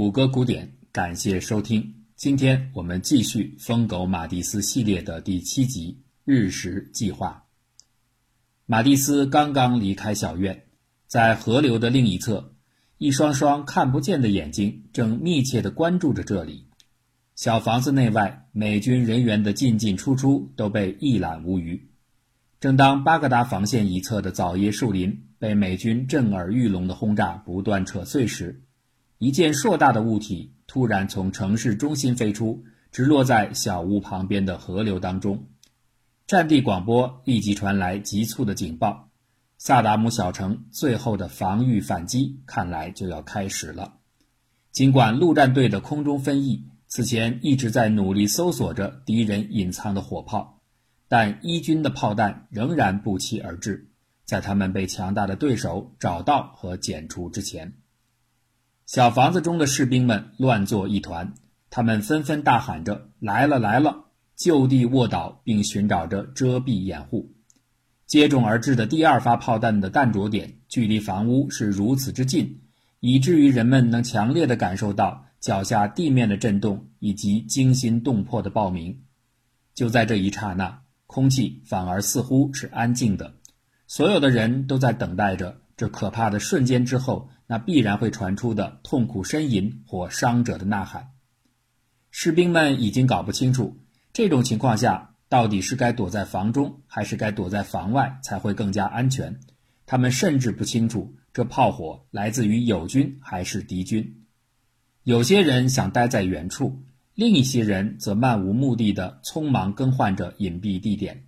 谷歌古典，感谢收听。今天我们继续《疯狗马蒂斯》系列的第七集《日食计划》。马蒂斯刚刚离开小院，在河流的另一侧，一双双看不见的眼睛正密切地关注着这里。小房子内外，美军人员的进进出出都被一览无余。正当巴格达防线一侧的枣叶树林被美军震耳欲聋的轰炸不断扯碎时，一件硕大的物体突然从城市中心飞出，直落在小屋旁边的河流当中。战地广播立即传来急促的警报：萨达姆小城最后的防御反击看来就要开始了。尽管陆战队的空中分翼此前一直在努力搜索着敌人隐藏的火炮。但伊军的炮弹仍然不期而至，在他们被强大的对手找到和剪除之前，小房子中的士兵们乱作一团，他们纷纷大喊着“来了，来了”，就地卧倒，并寻找着遮蔽掩护。接踵而至的第二发炮弹的弹着点距离房屋是如此之近，以至于人们能强烈的感受到脚下地面的震动以及惊心动魄的爆鸣。就在这一刹那。空气反而似乎是安静的，所有的人都在等待着这可怕的瞬间之后，那必然会传出的痛苦呻吟或伤者的呐喊。士兵们已经搞不清楚，这种情况下到底是该躲在房中，还是该躲在房外才会更加安全。他们甚至不清楚这炮火来自于友军还是敌军。有些人想待在原处。另一些人则漫无目的地匆忙更换着隐蔽地点，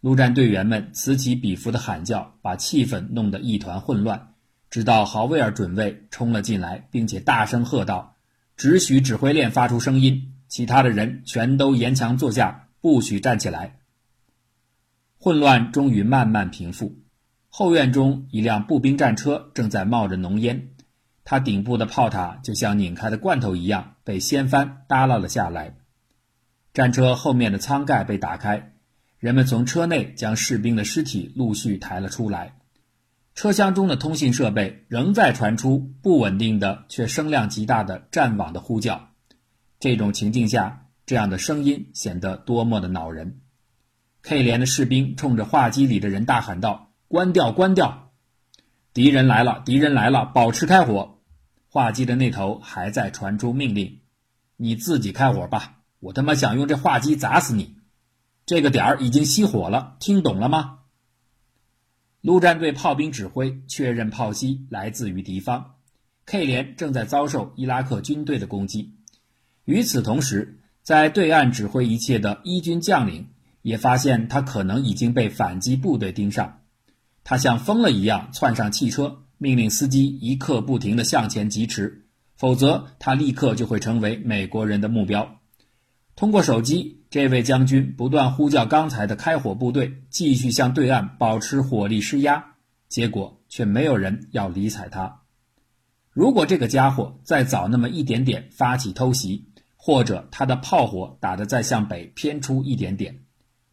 陆战队员们此起彼伏的喊叫，把气氛弄得一团混乱。直到豪威尔准尉冲了进来，并且大声喝道：“只许指挥链发出声音，其他的人全都沿墙坐下，不许站起来。”混乱终于慢慢平复。后院中，一辆步兵战车正在冒着浓烟。它顶部的炮塔就像拧开的罐头一样被掀翻耷拉了下来，战车后面的舱盖被打开，人们从车内将士兵的尸体陆续抬了出来。车厢中的通信设备仍在传出不稳定的却声量极大的战网的呼叫。这种情境下，这样的声音显得多么的恼人。K 连的士兵冲着话机里的人大喊道：“关掉，关掉！敌人来了，敌人来了！保持开火！”话机的那头还在传出命令：“你自己开火吧，我他妈想用这话机砸死你！这个点儿已经熄火了，听懂了吗？”陆战队炮兵指挥确认炮击来自于敌方，K 连正在遭受伊拉克军队的攻击。与此同时，在对岸指挥一切的伊军将领也发现他可能已经被反击部队盯上，他像疯了一样窜上汽车。命令司机一刻不停地向前疾驰，否则他立刻就会成为美国人的目标。通过手机，这位将军不断呼叫刚才的开火部队继续向对岸保持火力施压，结果却没有人要理睬他。如果这个家伙再早那么一点点发起偷袭，或者他的炮火打得再向北偏出一点点，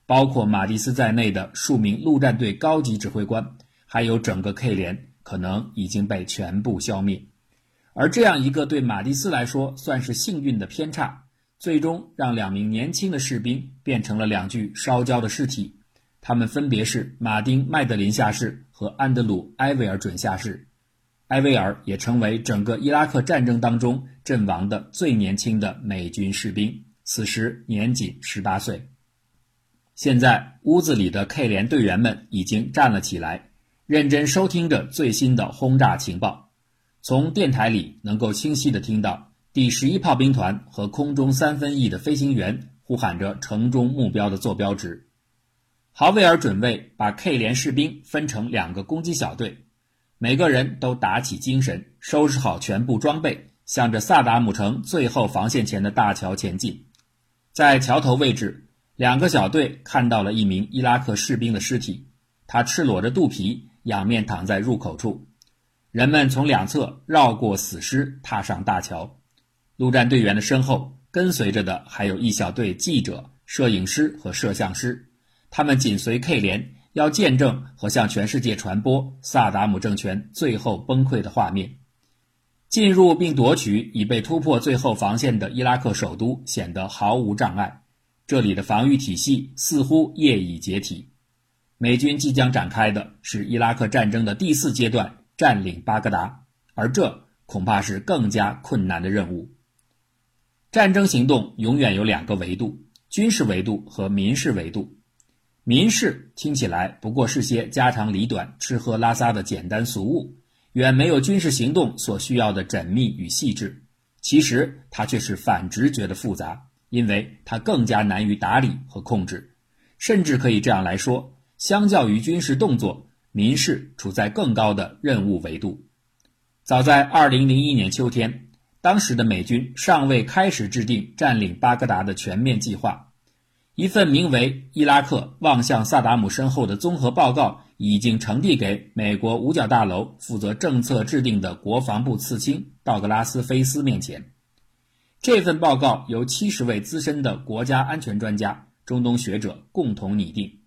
包括马蒂斯在内的数名陆战队高级指挥官，还有整个 K 连。可能已经被全部消灭，而这样一个对马蒂斯来说算是幸运的偏差，最终让两名年轻的士兵变成了两具烧焦的尸体。他们分别是马丁·麦德林下士和安德鲁·埃维尔准下士。埃维尔也成为整个伊拉克战争当中阵亡的最年轻的美军士兵，此时年仅十八岁。现在屋子里的 K 连队员们已经站了起来。认真收听着最新的轰炸情报，从电台里能够清晰地听到第十一炮兵团和空中三分翼的飞行员呼喊着城中目标的坐标值。豪威尔准尉把 K 连士兵分成两个攻击小队，每个人都打起精神，收拾好全部装备，向着萨达姆城最后防线前的大桥前进。在桥头位置，两个小队看到了一名伊拉克士兵的尸体，他赤裸着肚皮。仰面躺在入口处，人们从两侧绕过死尸，踏上大桥。陆战队员的身后跟随着的还有一小队记者、摄影师和摄像师，他们紧随 K 连，要见证和向全世界传播萨达姆政权最后崩溃的画面。进入并夺取已被突破最后防线的伊拉克首都显得毫无障碍。这里的防御体系似乎业已解体。美军即将展开的是伊拉克战争的第四阶段——占领巴格达，而这恐怕是更加困难的任务。战争行动永远有两个维度：军事维度和民事维度。民事听起来不过是些家长里短、吃喝拉撒的简单俗物。远没有军事行动所需要的缜密与细致，其实它却是反直觉的复杂，因为它更加难于打理和控制，甚至可以这样来说：相较于军事动作，民事处在更高的任务维度。早在2001年秋天，当时的美军尚未开始制定占领巴格达的全面计划，一份名为《伊拉克望向萨达姆身后的综合报告》。已经呈递给美国五角大楼负责政策制定的国防部次卿道格拉斯·菲斯面前。这份报告由七十位资深的国家安全专家、中东学者共同拟定。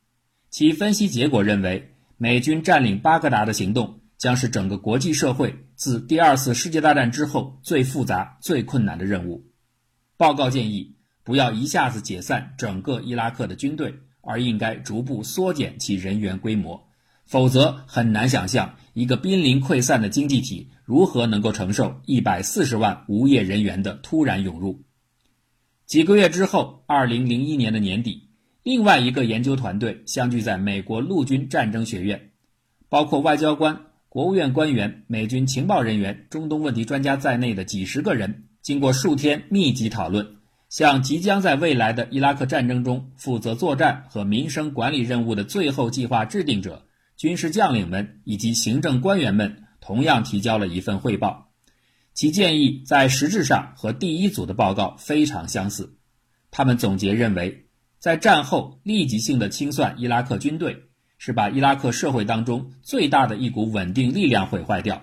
其分析结果认为，美军占领巴格达的行动将是整个国际社会自第二次世界大战之后最复杂、最困难的任务。报告建议，不要一下子解散整个伊拉克的军队，而应该逐步缩减其人员规模。否则很难想象一个濒临溃散的经济体如何能够承受一百四十万无业人员的突然涌入。几个月之后，二零零一年的年底，另外一个研究团队相聚在美国陆军战争学院，包括外交官、国务院官员、美军情报人员、中东问题专家在内的几十个人，经过数天密集讨论，向即将在未来的伊拉克战争中负责作战和民生管理任务的最后计划制定者。军事将领们以及行政官员们同样提交了一份汇报，其建议在实质上和第一组的报告非常相似。他们总结认为，在战后立即性的清算伊拉克军队，是把伊拉克社会当中最大的一股稳定力量毁坏掉；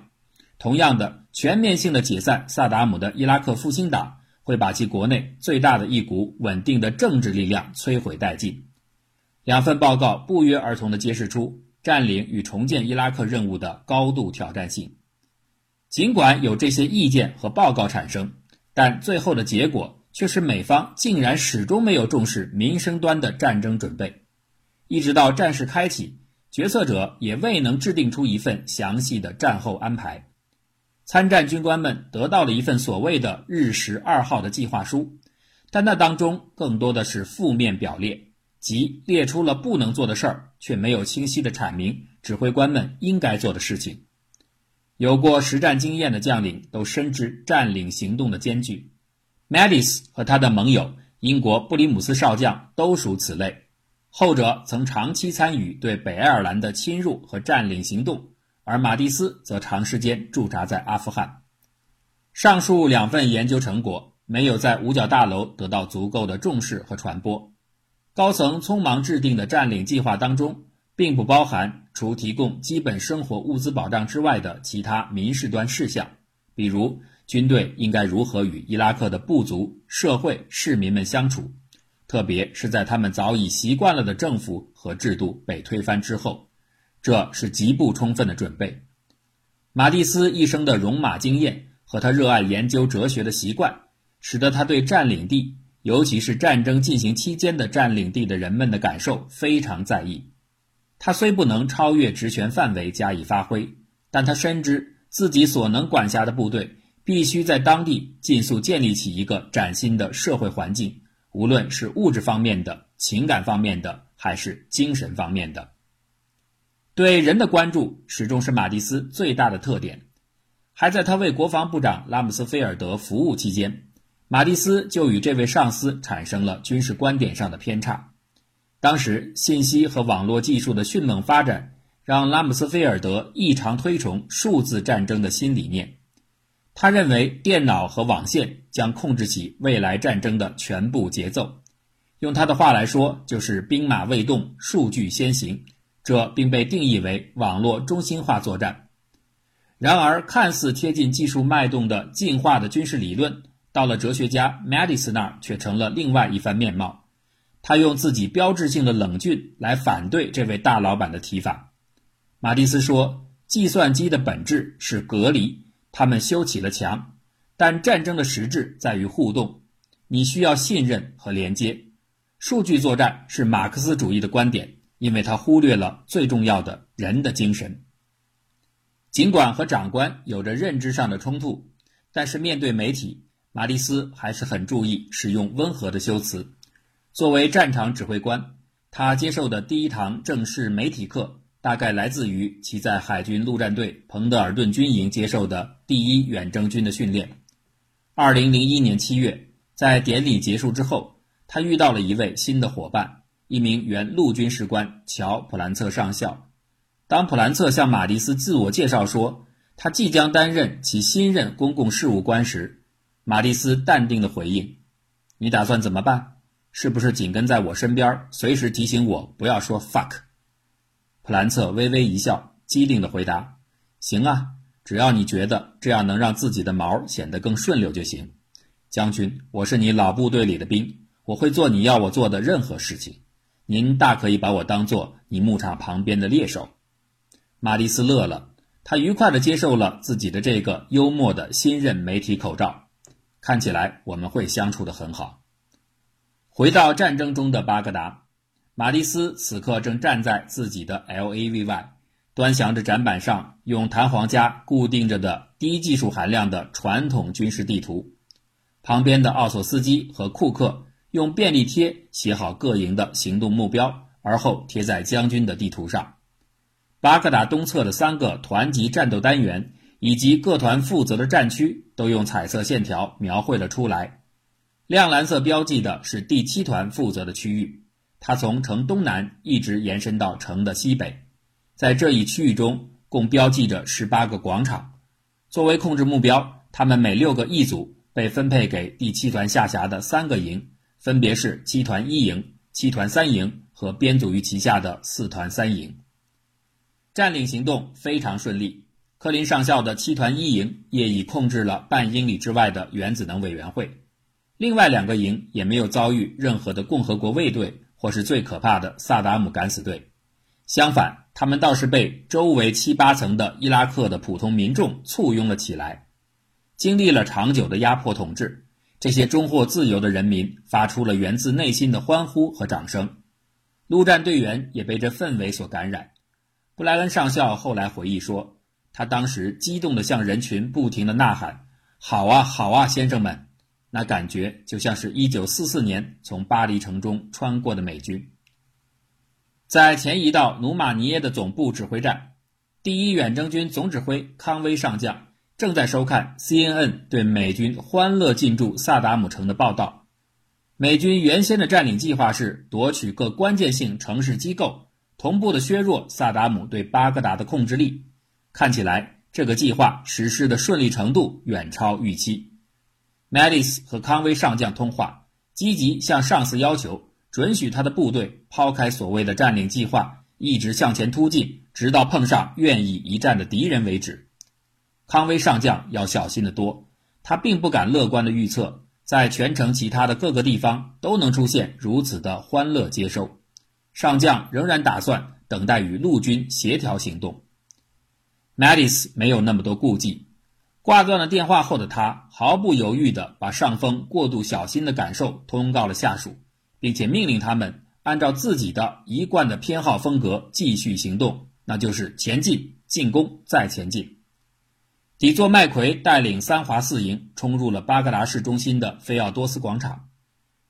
同样的，全面性的解散萨达姆的伊拉克复兴党，会把其国内最大的一股稳定的政治力量摧毁殆尽。两份报告不约而同地揭示出。占领与重建伊拉克任务的高度挑战性，尽管有这些意见和报告产生，但最后的结果却是美方竟然始终没有重视民生端的战争准备，一直到战事开启，决策者也未能制定出一份详细的战后安排。参战军官们得到了一份所谓的“日食二号”的计划书，但那当中更多的是负面表列。即列出了不能做的事儿，却没有清晰的阐明指挥官们应该做的事情。有过实战经验的将领都深知占领行动的艰巨。马蒂斯和他的盟友英国布里姆斯少将都属此类，后者曾长期参与对北爱尔兰的侵入和占领行动，而马蒂斯则长时间驻扎在阿富汗。上述两份研究成果没有在五角大楼得到足够的重视和传播。高层匆忙制定的占领计划当中，并不包含除提供基本生活物资保障之外的其他民事端事项，比如军队应该如何与伊拉克的部族、社会、市民们相处，特别是在他们早已习惯了的政府和制度被推翻之后，这是极不充分的准备。马蒂斯一生的戎马经验和他热爱研究哲学的习惯，使得他对占领地。尤其是战争进行期间的占领地的人们的感受非常在意。他虽不能超越职权范围加以发挥，但他深知自己所能管辖的部队必须在当地尽速建立起一个崭新的社会环境，无论是物质方面的、情感方面的，还是精神方面的。对人的关注始终是马蒂斯最大的特点。还在他为国防部长拉姆斯菲尔德服务期间。马蒂斯就与这位上司产生了军事观点上的偏差。当时，信息和网络技术的迅猛发展，让拉姆斯菲尔德异常推崇数字战争的新理念。他认为，电脑和网线将控制起未来战争的全部节奏。用他的话来说，就是“兵马未动，数据先行”。这并被定义为网络中心化作战。然而，看似贴近技术脉动的进化的军事理论。到了哲学家马蒂斯那儿，却成了另外一番面貌。他用自己标志性的冷峻来反对这位大老板的提法。马蒂斯说：“计算机的本质是隔离，他们修起了墙，但战争的实质在于互动，你需要信任和连接。数据作战是马克思主义的观点，因为他忽略了最重要的人的精神。尽管和长官有着认知上的冲突，但是面对媒体，马蒂斯还是很注意使用温和的修辞。作为战场指挥官，他接受的第一堂正式媒体课。大概来自于其在海军陆战队彭德尔顿军营接受的第一远征军的训练。二零零一年七月，在典礼结束之后，他遇到了一位新的伙伴，一名原陆军士官乔·普兰策上校。当普兰策向马蒂斯自我介绍说他即将担任其新任公共事务官时，马蒂斯淡定地回应：“你打算怎么办？是不是紧跟在我身边，随时提醒我不要说 fuck？” 普兰策微微一笑，机灵地回答：“行啊，只要你觉得这样能让自己的毛显得更顺溜就行。将军，我是你老部队里的兵，我会做你要我做的任何事情。您大可以把我当做你牧场旁边的猎手。”马蒂斯乐了，他愉快地接受了自己的这个幽默的新任媒体口罩。看起来我们会相处得很好。回到战争中的巴格达。马蒂斯此刻正站在自己的 LAV 外，端详着展板上用弹簧夹固定着的低技术含量的传统军事地图。旁边的奥索斯基和库克用便利贴写好各营的行动目标，而后贴在将军的地图上。巴格达东侧的三个团级战斗单元以及各团负责的战区都用彩色线条描绘了出来。亮蓝色标记的是第七团负责的区域。它从城东南一直延伸到城的西北，在这一区域中共标记着十八个广场。作为控制目标，他们每六个一组被分配给第七团下辖的三个营，分别是七团一营、七团三营和编组于其下的四团三营。占领行动非常顺利，科林上校的七团一营业已控制了半英里之外的原子能委员会，另外两个营也没有遭遇任何的共和国卫队。或是最可怕的萨达姆敢死队，相反，他们倒是被周围七八层的伊拉克的普通民众簇拥了起来。经历了长久的压迫统治，这些终获自由的人民发出了源自内心的欢呼和掌声。陆战队员也被这氛围所感染。布莱恩上校后来回忆说，他当时激动地向人群不停地呐喊：“好啊，好啊，先生们！”那感觉就像是一九四四年从巴黎城中穿过的美军，在前移到努马尼耶的总部指挥站，第一远征军总指挥康威上将正在收看 CNN 对美军欢乐进驻萨达姆城的报道。美军原先的占领计划是夺取各关键性城市机构，同步的削弱萨达姆对巴格达的控制力。看起来这个计划实施的顺利程度远超预期。麦丽斯和康威上将通话，积极向上司要求准许他的部队抛开所谓的占领计划，一直向前突进，直到碰上愿意一战的敌人为止。康威上将要小心得多，他并不敢乐观地预测，在全城其他的各个地方都能出现如此的欢乐接收。上将仍然打算等待与陆军协调行动。麦丽斯没有那么多顾忌。挂断了电话后的他毫不犹豫地把上峰过度小心的感受通告了下属，并且命令他们按照自己的一贯的偏好风格继续行动，那就是前进、进攻、再前进。底座麦奎带领三华四营冲入了巴格达市中心的菲奥多斯广场。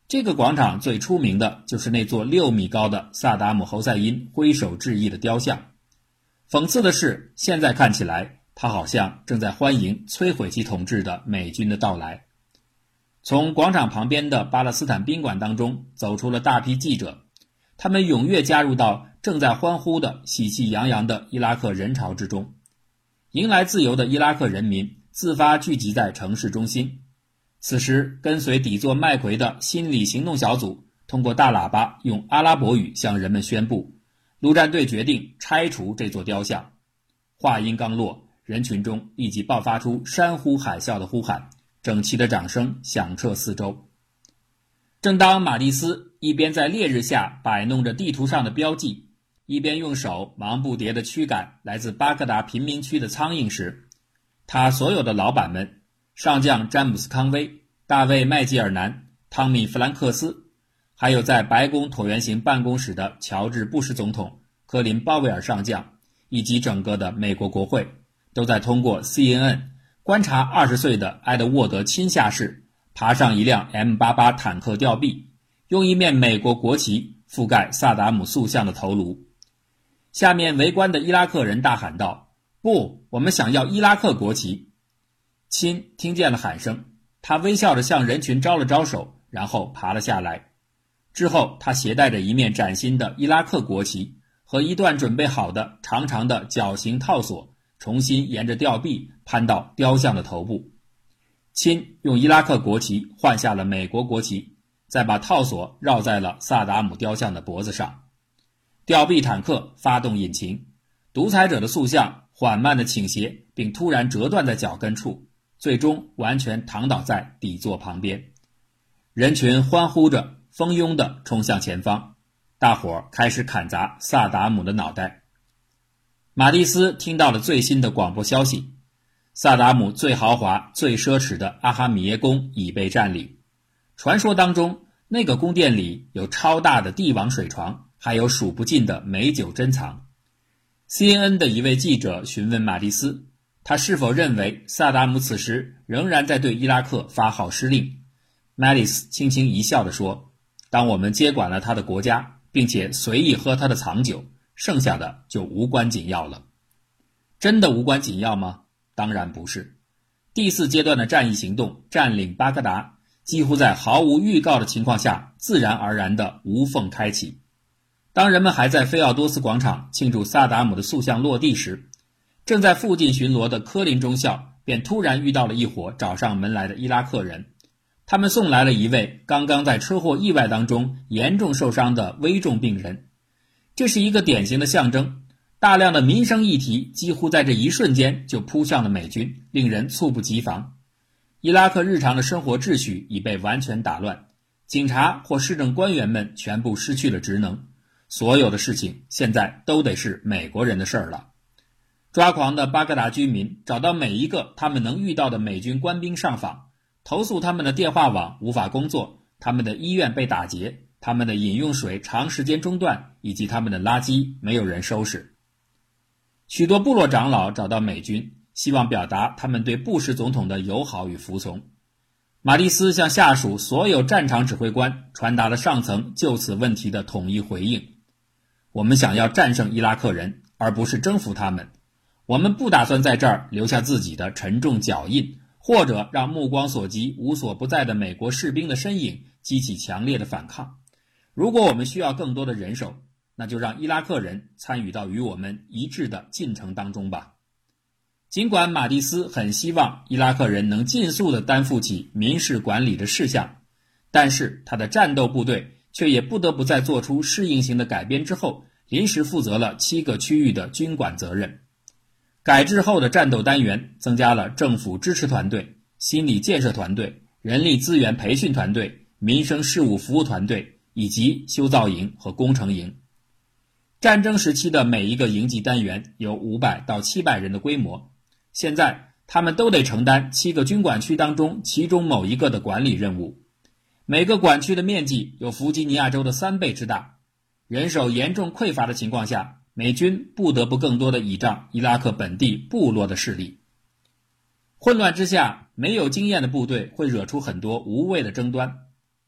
这个广场最出名的就是那座六米高的萨达姆侯赛因挥手致意的雕像。讽刺的是，现在看起来。他好像正在欢迎摧毁其统治的美军的到来。从广场旁边的巴勒斯坦宾馆当中走出了大批记者，他们踊跃加入到正在欢呼的喜气洋洋的伊拉克人潮之中。迎来自由的伊拉克人民自发聚集在城市中心。此时，跟随底座麦奎的心理行动小组通过大喇叭用阿拉伯语向人们宣布：陆战队决定拆除这座雕像。话音刚落。人群中立即爆发出山呼海啸的呼喊，整齐的掌声响彻四周。正当马蒂斯一边在烈日下摆弄着地图上的标记，一边用手忙不迭地驱赶来自巴格达贫民区的苍蝇时，他所有的老板们，上将詹姆斯·康威、大卫·麦吉尔南、汤米·弗兰克斯，还有在白宫椭圆形办公室的乔治·布什总统、科林·鲍威尔上将，以及整个的美国国会，都在通过 CNN 观察二十岁的埃德沃德亲下士爬上一辆 M88 坦克吊臂，用一面美国国旗覆盖萨达姆塑像的头颅。下面围观的伊拉克人大喊道。不，我们想要伊拉克国旗。亲听见了喊声，他微笑着向人群招了招手，然后爬了下来。之后，他携带着一面崭新的伊拉克国旗和一段准备好的长长的绞刑套索，重新沿着吊臂攀到雕像的头部。亲用伊拉克国旗换下了美国国旗，再把套索绕在了萨达姆雕像的脖子上。吊臂坦克发动引擎，独裁者的塑像。缓慢的倾斜，并突然折断在脚跟处，最终完全躺倒在底座旁边。人群欢呼着，蜂拥地冲向前方，大伙开始砍砸萨达姆的脑袋。马蒂斯听到了最新的广播消息：萨达姆最豪华、最奢侈的阿哈米耶宫已被占领。传说当中，那个宫殿里有超大的帝王水床，还有数不尽的美酒珍藏。CNN 的一位记者询问马蒂斯，他是否认为萨达姆此时仍然在对伊拉克发号施令。马蒂斯轻轻一笑地说：“当我们接管了他的国家，并且随意喝他的藏酒，剩下的就无关紧要了。真的无关紧要吗？当然不是。第四阶段的战役行动占领巴格达，几乎在毫无预告的情况下，自然而然的无缝开启。”当人们还在菲奥多斯广场庆祝萨达姆的塑像落地时，正在附近巡逻的科林中校便突然遇到了一伙找上门来的伊拉克人。他们送来了一位刚刚在车祸意外当中严重受伤的危重病人。这是一个典型的象征。大量的民生议题几乎在这一瞬间就扑向了美军，令人猝不及防。伊拉克日常的生活秩序已被完全打乱，警察或市政官员们全部失去了职能。所有的事情现在都得是美国人的事儿了。抓狂的巴格达居民找到每一个他们能遇到的美军官兵上访，投诉他们的电话网无法工作，他们的医院被打劫，他们的饮用水长时间中断，以及他们的垃圾没有人收拾。许多部落长老找到美军，希望表达他们对布什总统的友好与服从。马蒂斯向下属所有战场指挥官传达了上层就此问题的统一回应。我们想要战胜伊拉克人，而不是征服他们。我们不打算在这儿留下自己的沉重脚印，或者让目光所及、无所不在的美国士兵的身影激起强烈的反抗。如果我们需要更多的人手，那就让伊拉克人参与到与我们一致的进程当中吧。尽管马蒂斯很希望伊拉克人能尽速地担负起民事管理的事项，但是他的战斗部队。却也不得不在做出适应性的改编之后，临时负责了七个区域的军管责任。改制后的战斗单元增加了政府支持团队、心理建设团队、人力资源培训团队、民生事务服务团队以及修造营和工程营。战争时期的每一个营级单元有五百到七百人的规模，现在他们都得承担七个军管区当中其中某一个的管理任务。每个管区的面积有弗吉尼亚州的三倍之大，人手严重匮乏的情况下，美军不得不更多的倚仗伊拉克本地部落的势力。混乱之下，没有经验的部队会惹出很多无谓的争端，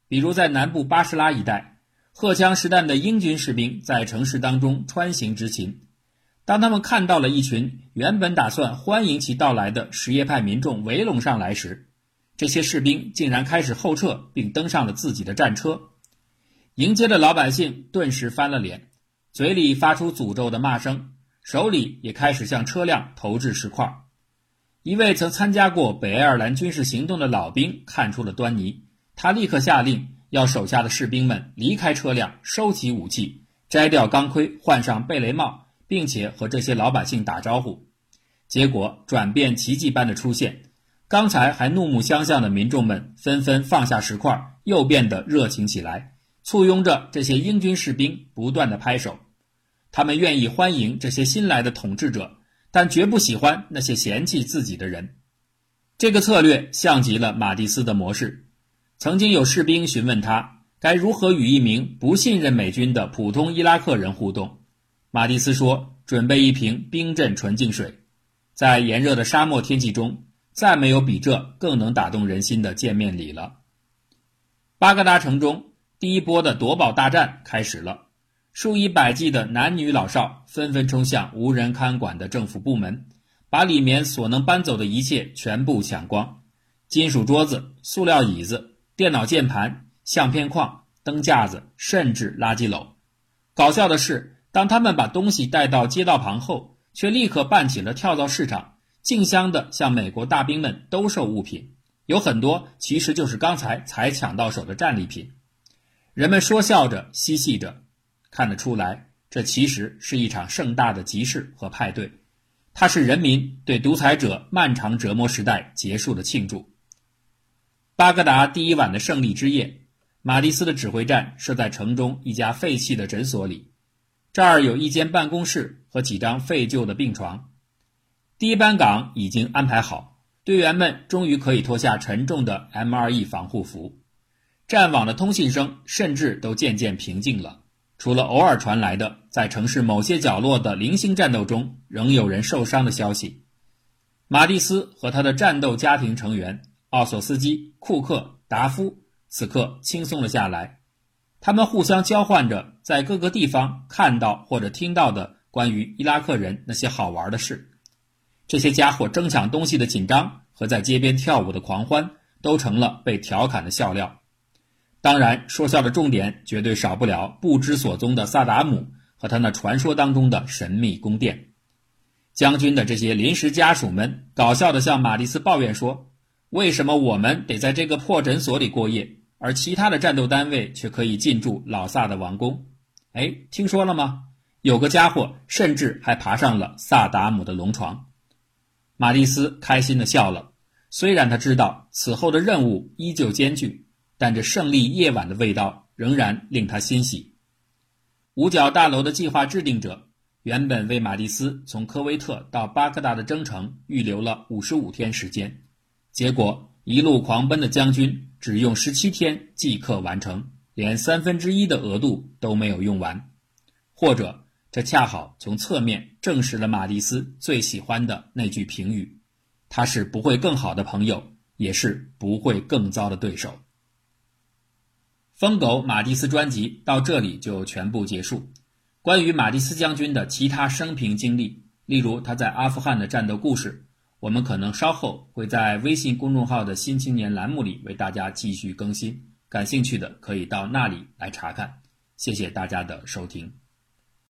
比如在南部巴士拉一带，荷枪实弹的英军士兵在城市当中穿行执勤，当他们看到了一群原本打算欢迎其到来的什叶派民众围拢上来时，这些士兵竟然开始后撤，并登上了自己的战车。迎接的老百姓顿时翻了脸，嘴里发出诅咒的骂声，手里也开始向车辆投掷石块。一位曾参加过北爱尔兰军事行动的老兵看出了端倪，他立刻下令要手下的士兵们离开车辆，收起武器，摘掉钢盔，换上贝雷帽，并且和这些老百姓打招呼。结果转变奇迹般的出现。刚才还怒目相向的民众们纷纷放下石块，又变得热情起来，簇拥着这些英军士兵不断的拍手。他们愿意欢迎这些新来的统治者，但绝不喜欢那些嫌弃自己的人。这个策略像极了马蒂斯的模式。曾经有士兵询问他该如何与一名不信任美军的普通伊拉克人互动，马蒂斯说：“准备一瓶冰镇纯净水。”在炎热的沙漠天气中，再没有比这更能打动人心的见面礼了。巴格达城中，第一波的夺宝大战开始了，数以百计的男女老少纷纷冲向无人看管的政府部门，把里面所能搬走的一切全部抢光：金属桌子、塑料椅子、电脑键盘、相片框、灯架子，甚至垃圾篓。搞笑的是，当他们把东西带到街道旁后，却立刻办起了跳蚤市场，竞相的向美国大兵们兜售物品，有很多其实就是刚才才抢到手的战利品。人们说笑着嬉戏着，看得出来，这其实是一场盛大的集市和派对，它是人民对独裁者漫长折磨时代结束的庆祝。巴格达第一晚的胜利之夜，马蒂斯的指挥站设在城中一家废弃的诊所里。这儿有一间办公室和几张废旧的病床，第一班岗已经安排好，队员们终于可以脱下沉重的 MRE 防护服。战网的通信声甚至都渐渐平静了，除了偶尔传来的在城市某些角落的零星战斗中仍有人受伤的消息。马蒂斯和他的战斗家庭成员奥索斯基、库克、达夫此刻轻松了下来。他们互相交换着在各个地方看到或者听到的关于伊拉克人那些好玩的事。这些家伙争抢东西的紧张和在街边跳舞的狂欢，都成了被调侃的笑料。当然，说笑的重点绝对少不了不知所踪的萨达姆和他那传说当中的神秘宫殿。将军的这些临时家属们搞笑地向马蒂斯抱怨说：“为什么我们得在这个破诊所里过夜？”而其他的战斗单位却可以进驻老萨的王宫。哎，听说了吗？有个家伙甚至还爬上了萨达姆的龙床。马蒂斯开心地笑了。虽然他知道此后的任务依旧艰巨，但这胜利夜晚的味道仍然令他欣喜。五角大楼的计划制定者原本为马蒂斯从科威特到巴格达的征程预留了五十五天时间，结果一路狂奔的将军。只用十七天即刻完成，连三分之一的额度都没有用完，或者这恰好从侧面证实了马蒂斯最喜欢的那句评语：他是不会更好的朋友，也是不会更糟的对手。疯狗马蒂斯专辑到这里就全部结束。关于马蒂斯将军的其他生平经历，例如他在阿富汗的战斗故事。我们可能稍后会在微信公众号的新青年栏目里为大家继续更新，感兴趣的可以到那里来查看。谢谢大家的收听。